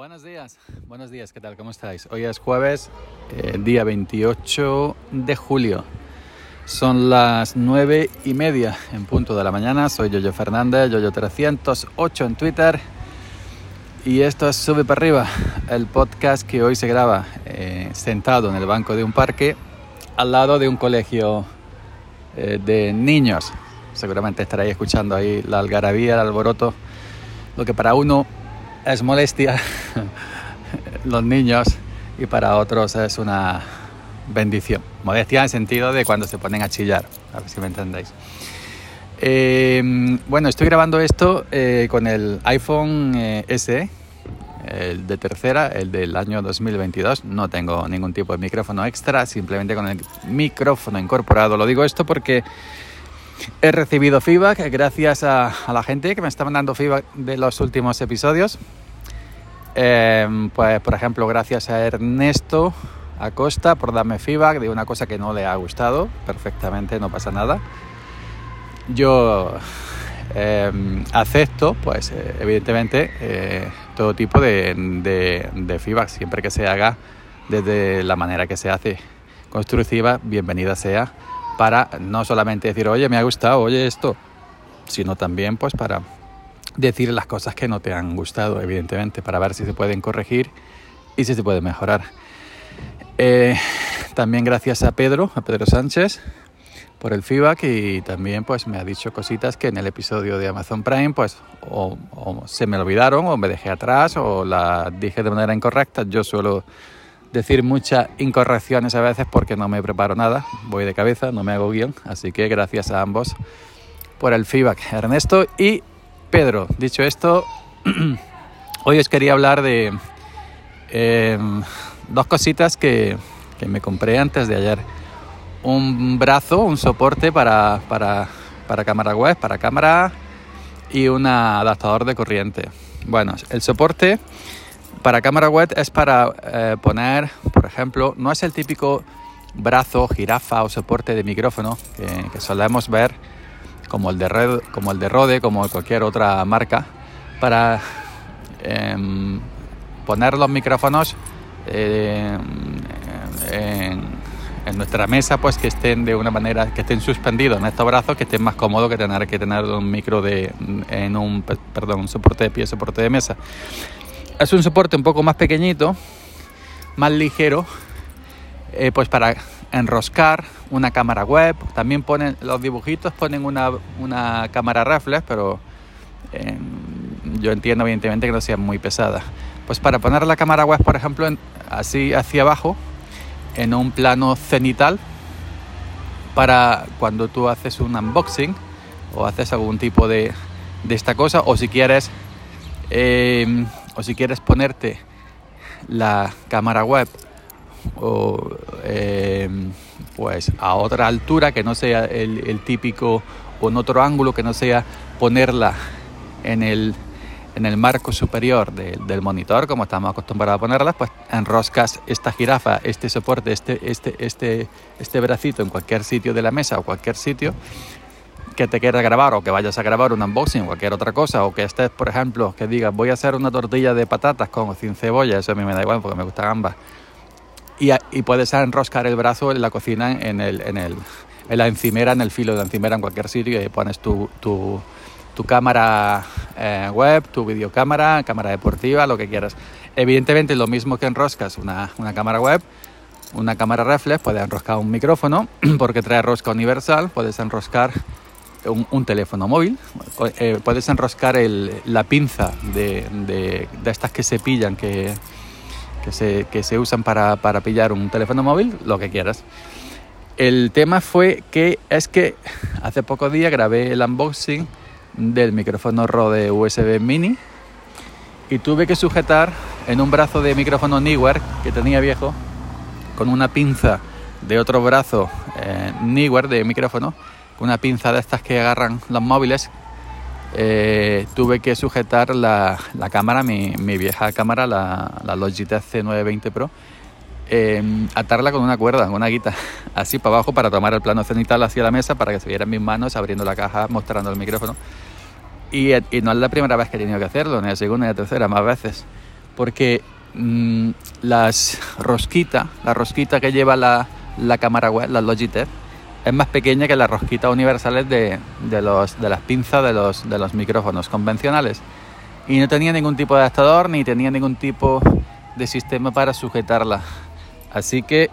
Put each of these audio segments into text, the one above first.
Buenos días, buenos días, ¿qué tal? ¿Cómo estáis? Hoy es jueves, eh, día 28 de julio. Son las 9 y media en punto de la mañana. Soy Yoyo Fernández, Yoyo308 en Twitter. Y esto es Sube para arriba, el podcast que hoy se graba eh, sentado en el banco de un parque al lado de un colegio eh, de niños. Seguramente estaréis escuchando ahí la algarabía, el alboroto, lo que para uno es molestia los niños y para otros es una bendición. Modestia en el sentido de cuando se ponen a chillar, a ver si me entendéis. Eh, bueno, estoy grabando esto eh, con el iPhone eh, SE, el de tercera, el del año 2022. No tengo ningún tipo de micrófono extra, simplemente con el micrófono incorporado. Lo digo esto porque He recibido feedback gracias a, la gente que me está mandando feedback de los últimos episodios. Em, pues, por ejemplo, gracias a Ernesto Acosta por darme feedback de una cosa que no le ha gustado. Perfectamente, no pasa nada. Yo em, acepto, pues, eh, evidentemente, eh, todo tipo de feedback, siempre que se haga desde la manera que se hace constructiva, bienvenida sea para no solamente decir, oye, me ha gustado, oye esto, sino también pues para decir las cosas que no te han gustado, evidentemente, para ver si se pueden corregir y si se puede mejorar. Eh, también gracias a Pedro, a Pedro Sánchez, por el feedback y también pues me ha dicho cositas que en el episodio de Amazon Prime pues se me olvidaron o me dejé atrás o la dije de manera incorrecta. Yo suelo decir muchas incorrecciones a veces porque no me preparo nada, voy de cabeza, no me hago guion, así que gracias a ambos por el feedback, Ernesto y Pedro. Dicho esto, hoy os quería hablar de em, dos cositas que, me compré antes de ayer. Un brazo, un soporte para, para, para cámara web, para cámara y un adaptador de corriente. Bueno, el soporte para cámara web es para eh, poner, por ejemplo, no es el típico brazo, jirafa o soporte de micrófono que, solemos ver como el, de como el de Rode, como cualquier otra marca, para em, poner los micrófonos eh, en, en, nuestra mesa, pues que estén de una manera, que estén suspendidos en estos brazos, que estén más cómodo que tener que tener un micro de, en un, perdón, un soporte de pie, soporte de mesa. Es un soporte un poco más pequeñito, más ligero, eh, pues para enroscar una cámara web. También ponen los dibujitos, ponen una, cámara reflex, pero em, yo entiendo evidentemente que no sea muy pesada. Pues para poner la cámara web, por ejemplo, así hacia abajo, en un plano cenital, para cuando tú haces un unboxing o haces algún tipo de, de esta cosa, o si quieres em, o si quieres ponerte la cámara web o em, pues a otra altura que no sea el, típico o en otro ángulo que no sea ponerla en el, en el marco superior del monitor como estamos acostumbrados a ponerlas pues enroscas esta jirafa este soporte este, este, este, este bracito en cualquier sitio de la mesa o cualquier sitio que te quieras grabar o que vayas a grabar un unboxing o cualquier otra cosa o que estés, por ejemplo, que digas voy a hacer una tortilla de patatas con o sin cebolla, eso a mí me da igual porque me gustan ambas. Y, y puedes enroscar el brazo en la cocina en, el, en, el, en la encimera, en el filo de la encimera en cualquier sitio y pones tu, tu, tu cámara eh, web, tu videocámara, cámara deportiva, lo que quieras. Evidentemente lo mismo que enroscas una, una cámara web, una cámara reflex, puedes enroscar un micrófono porque trae rosca universal, puedes enroscar un, teléfono móvil, eh, puedes enroscar la pinza de, estas que se pillan, que, se, usan para, pillar un teléfono móvil, lo que quieras. El tema fue que es que hace pocos días grabé el unboxing del micrófono Rode USB Mini y tuve que sujetar en un brazo de micrófono Neewer que tenía viejo con una pinza de otro brazo eh, de micrófono una pinza de estas que agarran los móviles, eh, tuve que sujetar la, cámara, mi, vieja cámara, la, Logitech C920 Pro, em, atarla con una cuerda, con una guita, así para abajo para tomar el plano cenital hacia la mesa para que se vieran mis manos abriendo la caja, mostrando el micrófono. Y, no es la primera vez que he tenido que hacerlo, ni la segunda ni la tercera, más veces. porque mm, las rosquita, la rosquita que lleva la, la cámara web, la Logitech, es más pequeña que las rosquitas universales de, de, los, de las pinzas de los, de los micrófonos convencionales. Y no tenía ningún tipo de adaptador ni tenía ningún tipo de sistema para sujetarla. Así que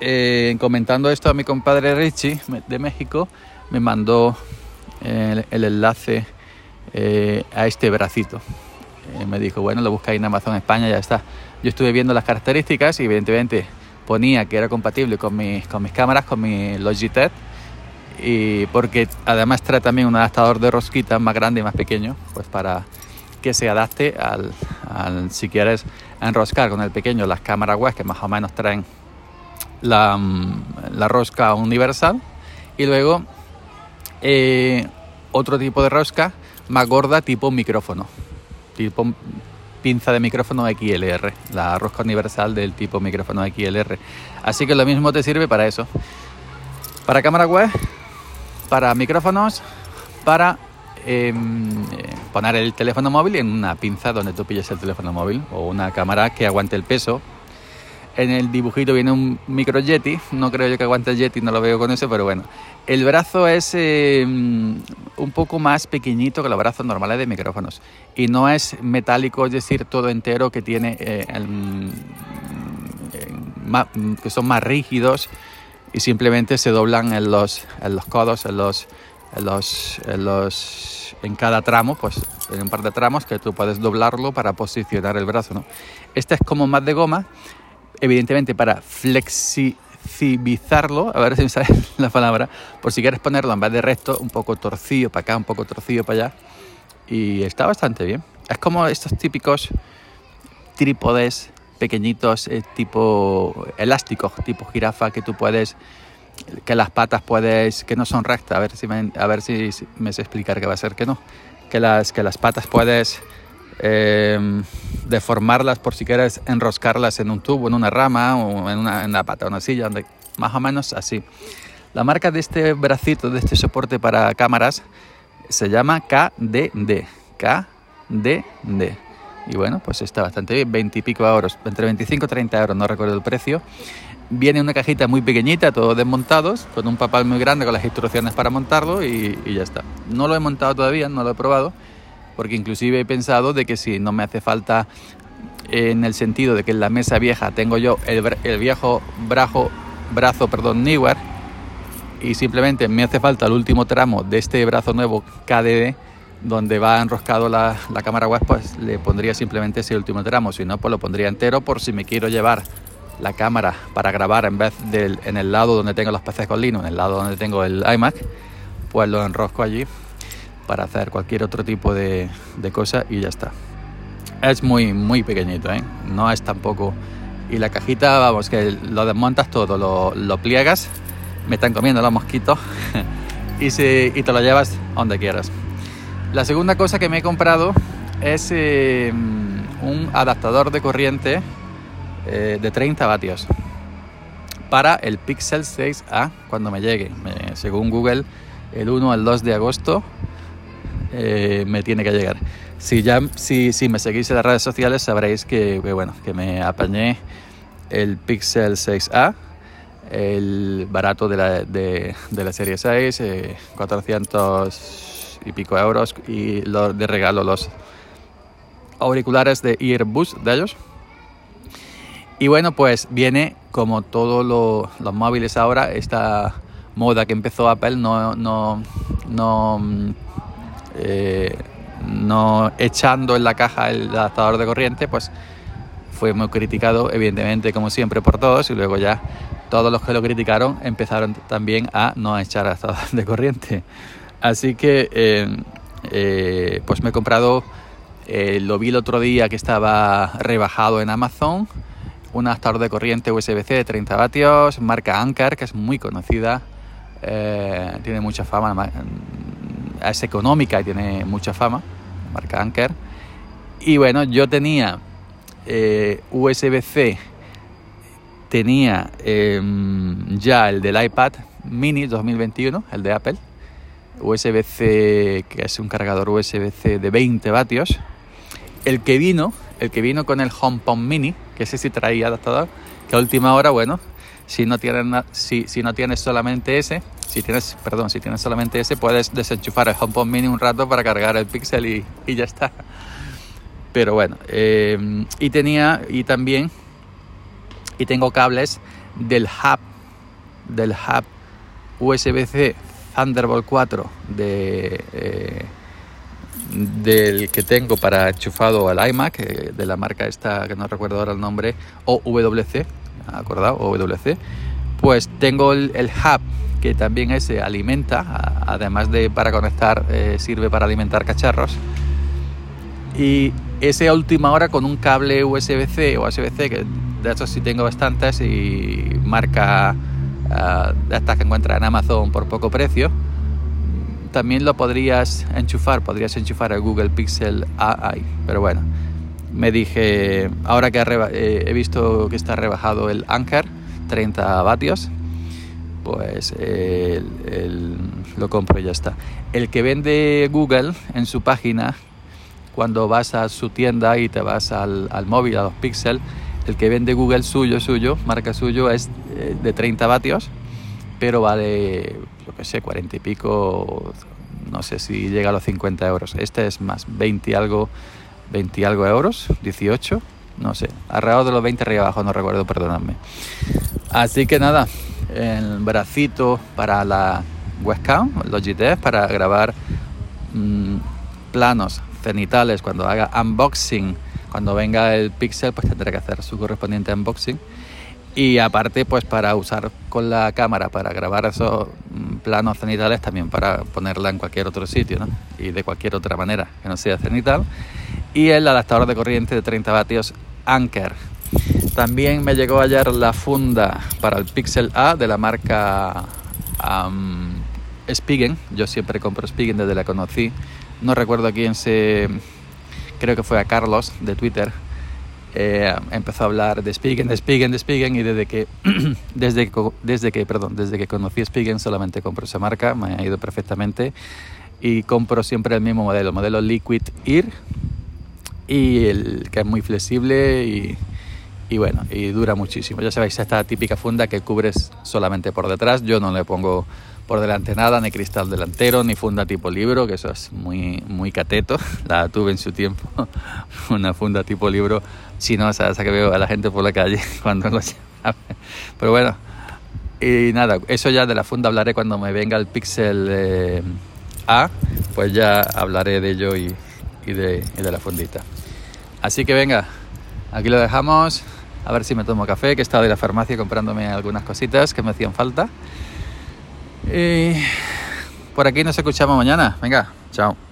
eh, comentando esto a mi compadre Richie de México, me mandó el, enlace eh, a este bracito. Eh, me dijo, bueno, lo buscáis en Amazon España, ya está. Yo estuve viendo las características y evidentemente ponía que era compatible con mis, con mis cámaras, con mi Logitech, y porque además trae también un adaptador de rosquita más grande y más pequeño, pues para que se adapte al, si quieres enroscar con el pequeño las cámaras web que más o menos traen la, mm, la rosca universal. Y luego eh, otro tipo de rosca más gorda tipo micrófono, tipo pinza de micrófono XLR, la rosca universal del tipo micrófono XLR. Así que lo mismo te sirve para eso. Para cámara web, para micrófonos, para em, eh, poner el teléfono móvil en una pinza donde tú pilles el teléfono móvil o una cámara que aguante el peso en el dibujito viene un micro Yeti, no creo yo que aguante el Yeti, no lo veo con eso, pero bueno. El brazo es eh, un poco más pequeñito que los brazos normales de micrófonos y no es metálico, es decir, todo entero que tiene eh, que son más rígidos y simplemente se doblan en los, en los codos, en los, en los, en los, en cada tramo, pues en un par de tramos que tú puedes doblarlo para posicionar el brazo, ¿no? Este es como más de goma evidentemente para flexibilizarlo, a ver si me sale la palabra, por si quieres ponerlo en vez de recto, un poco torcido para acá, un poco torcido para allá. Y está bastante bien. Es como estos típicos trípodes pequeñitos, eh, tipo elásticos, tipo jirafa, que tú puedes, que las patas puedes, que no son rectas, a ver si me, a ver si me sé explicar que va a ser que no, que las, que las patas puedes eh, deformarlas por si quieres enroscarlas en un tubo, en una rama o en una, en una pata, una silla, más o menos así. La marca de este bracito, de este soporte para cámaras, se llama KDD. KDD. Y bueno, pues está bastante bien, 20 y pico euros, entre 25 y 30 euros, no recuerdo el precio. Viene una cajita muy pequeñita, todos desmontados, con un papel muy grande con las instrucciones para montarlo y ya está. No lo he montado todavía, no lo he probado porque inclusive he pensado de que si no me hace falta en el sentido de que en la mesa vieja tengo yo el, viejo brazo, brazo perdón, Newer y simplemente me hace falta el último tramo de este brazo nuevo KDD donde va enroscado la, la, cámara web, pues le pondría simplemente ese último tramo, si no, pues lo pondría entero por si me quiero llevar la cámara para grabar en vez del en el lado donde tengo los PCs con Linux, en el lado donde tengo el iMac, pues lo enrosco allí para hacer cualquier otro tipo de, de cosa y ya está. Es muy, muy pequeñito, ¿eh? No es tampoco... Y la cajita, vamos, que lo desmontas todo, lo, lo pliegas, me están comiendo los mosquitos y, si, y te lo llevas donde quieras. La segunda cosa que me he comprado es eh, un adaptador de corriente eh, de 30 vatios para el Pixel 6A cuando me llegue. según Google, el 1 al 2 de agosto eh, me tiene que llegar. Si ya si, si me seguís en las redes sociales sabréis que, bueno, que me apañé el Pixel 6A, el barato de la, de, de la serie 6, 400 eh, y pico euros y lo, de regalo los auriculares de Earbus de ellos. Y bueno, pues viene como todos los móviles ahora, esta moda que empezó Apple no, no, no eh, no echando en la caja el adaptador de corriente, pues fue muy criticado, evidentemente, como siempre, por todos, y luego ya todos los que lo criticaron empezaron también a no echar adaptador de corriente. Así que, eh, eh, pues me he comprado, lo vi el otro día que estaba rebajado en Amazon, un adaptador de corriente USB-C de 30 vatios, marca Anker, que es muy conocida, tiene mucha fama, es económica y tiene mucha fama, marca Anker. Y bueno, yo tenía eh, USB-C, tenía em, ya el del iPad mini 2021, el de Apple, USB-C, que es un cargador USB-C de 20 vatios. El que vino el que vino con el HomePod Mini, que ese sí traía adaptador, que a última hora, bueno, si no tienes, si, si no tienes solamente ese, si tienes, perdón, si tienes solamente ese, puedes desenchufar el HomePod Mini un rato para cargar el Pixel y, y ya está. Pero bueno, eh, y tenía, y también, y tengo cables del hub, del hub USB-C Thunderbolt 4 de, eh, del que tengo para enchufado al iMac, eh, de la marca esta que no recuerdo ahora el nombre, OWC, acordado, OWC, pues tengo el, hub que también ese alimenta, además de para conectar, eh, sirve para alimentar cacharros. Y ese a última hora con un cable USB-C o USB-C, que de hecho sí tengo bastantes y marca uh, de estas que encuentras en Amazon por poco precio, también lo podrías enchufar, podrías enchufar el Google Pixel AI, pero bueno, me dije, ahora que eh, he visto que está rebajado el Anker, 30 vatios, pues lo compro y ya está. El que vende Google en su página, cuando vas a su tienda y te vas al, móvil, a los Pixel, el que vende Google suyo, suyo, marca suyo, es eh, de 30 vatios, pero vale, yo qué sé, 40 y pico, no sé si llega a los 50 euros. Este es más, 20 y algo 20 algo euros, 18, no sé, alrededor de los 20 arriba abajo, no recuerdo, perdonadme. Así que nada, el bracito para la webcam, Logitech, para grabar mm, planos cenitales cuando haga unboxing, cuando venga el Pixel, pues tendré que hacer su correspondiente unboxing. Y aparte, pues para usar con la cámara, para grabar esos mm, planos cenitales, también para ponerla en cualquier otro sitio, ¿no? Y de cualquier otra manera que no sea cenital y el adaptador de corriente de 30 vatios Anker. También me llegó ayer la funda para el Pixel A de la marca Spigen. Yo siempre compro Spigen desde la conocí. No recuerdo quién se. Creo que fue a Carlos de Twitter. Eh, empezó a hablar de Spigen, de Spigen, de Spigen y desde que, desde, desde que, perdón, desde que conocí Spigen solamente compro esa marca, me ha ido perfectamente y compro siempre el mismo modelo, modelo Liquid Ear y el que es muy flexible y, bueno, y dura muchísimo. Ya sabéis, esta típica funda que cubres solamente por detrás, yo no le pongo por delante nada, ni cristal delantero, ni funda tipo libro, que eso es muy, muy cateto. La tuve en su tiempo, una funda tipo libro, si no, esa, que veo a la gente por la calle cuando lo Pero bueno, y nada, eso ya de la funda hablaré cuando me venga el Pixel eh, A, pues ya hablaré de ello y de, la fundita. Así que venga, aquí lo dejamos. A ver si me tomo café, que he estado en la farmacia comprándome algunas cositas que me hacían falta. Y por aquí nos escuchamos mañana. Venga, chao.